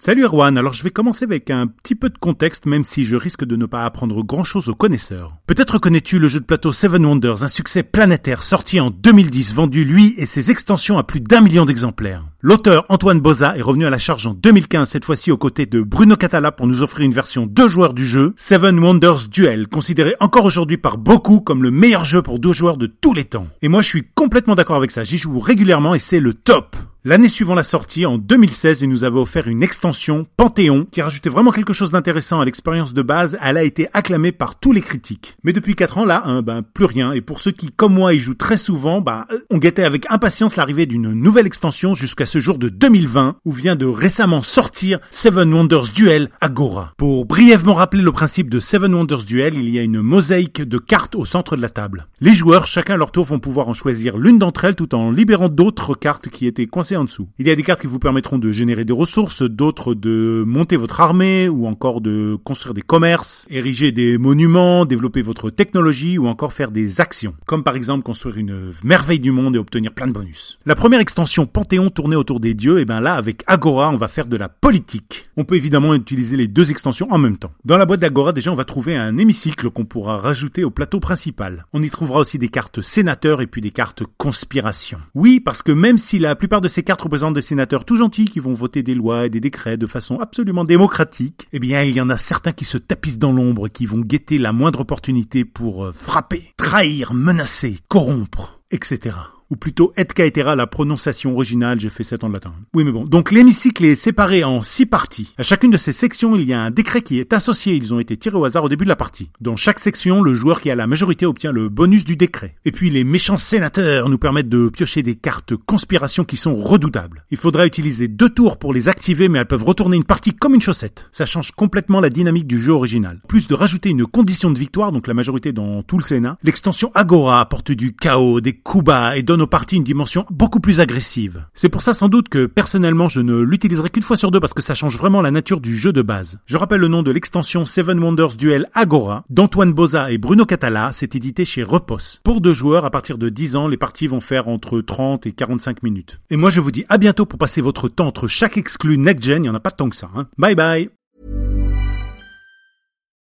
Salut Erwan, alors je vais commencer avec un petit peu de contexte même si je risque de ne pas apprendre grand chose aux connaisseurs. Peut-être connais-tu le jeu de plateau Seven Wonders, un succès planétaire sorti en 2010, vendu lui et ses extensions à plus d'un million d'exemplaires. L'auteur Antoine Boza est revenu à la charge en 2015, cette fois-ci aux côtés de Bruno Catala pour nous offrir une version deux joueurs du jeu, Seven Wonders Duel, considéré encore aujourd'hui par beaucoup comme le meilleur jeu pour deux joueurs de tous les temps. Et moi je suis complètement d'accord avec ça, j'y joue régulièrement et c'est le top. L'année suivant la sortie, en 2016, il nous avait offert une extension, Panthéon, qui rajoutait vraiment quelque chose d'intéressant à l'expérience de base. Elle a été acclamée par tous les critiques. Mais depuis 4 ans, là, hein, ben, plus rien. Et pour ceux qui, comme moi, y jouent très souvent, ben, on guettait avec impatience l'arrivée d'une nouvelle extension jusqu'à ce jour de 2020, où vient de récemment sortir Seven Wonders Duel Agora. Pour brièvement rappeler le principe de Seven Wonders Duel, il y a une mosaïque de cartes au centre de la table. Les joueurs, chacun à leur tour, vont pouvoir en choisir l'une d'entre elles tout en libérant d'autres cartes qui étaient coincées dessous. Il y a des cartes qui vous permettront de générer des ressources, d'autres de monter votre armée ou encore de construire des commerces, ériger des monuments, développer votre technologie ou encore faire des actions, comme par exemple construire une merveille du monde et obtenir plein de bonus. La première extension Panthéon tournée autour des dieux, et bien là avec Agora on va faire de la politique. On peut évidemment utiliser les deux extensions en même temps. Dans la boîte d'Agora déjà on va trouver un hémicycle qu'on pourra rajouter au plateau principal. On y trouvera aussi des cartes sénateurs et puis des cartes conspiration. Oui parce que même si la plupart de ces cartes représentent des sénateurs tout gentils qui vont voter des lois et des décrets de façon absolument démocratique, eh bien il y en a certains qui se tapissent dans l'ombre, qui vont guetter la moindre opportunité pour euh, frapper, trahir, menacer, corrompre, etc ou plutôt et caetera, la prononciation originale, j'ai fait 7 ans de latin. Oui mais bon, donc l'hémicycle est séparé en 6 parties. À chacune de ces sections, il y a un décret qui est associé, ils ont été tirés au hasard au début de la partie. Dans chaque section, le joueur qui a la majorité obtient le bonus du décret. Et puis les méchants sénateurs nous permettent de piocher des cartes conspiration qui sont redoutables. Il faudra utiliser deux tours pour les activer, mais elles peuvent retourner une partie comme une chaussette. Ça change complètement la dynamique du jeu original. Plus de rajouter une condition de victoire, donc la majorité dans tout le Sénat, l'extension Agora apporte du chaos, des coups bas et donne parties une dimension beaucoup plus agressive. C'est pour ça sans doute que personnellement je ne l'utiliserai qu'une fois sur deux parce que ça change vraiment la nature du jeu de base. Je rappelle le nom de l'extension Seven Wonders Duel Agora d'Antoine Boza et Bruno Catala, c'est édité chez Repos. Pour deux joueurs à partir de 10 ans, les parties vont faire entre 30 et 45 minutes. Et moi je vous dis à bientôt pour passer votre temps entre chaque exclu next gen, il y en a pas tant que ça. Hein. Bye bye.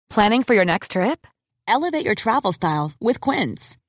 Planning for your next trip? Elevate your travel style with Quince.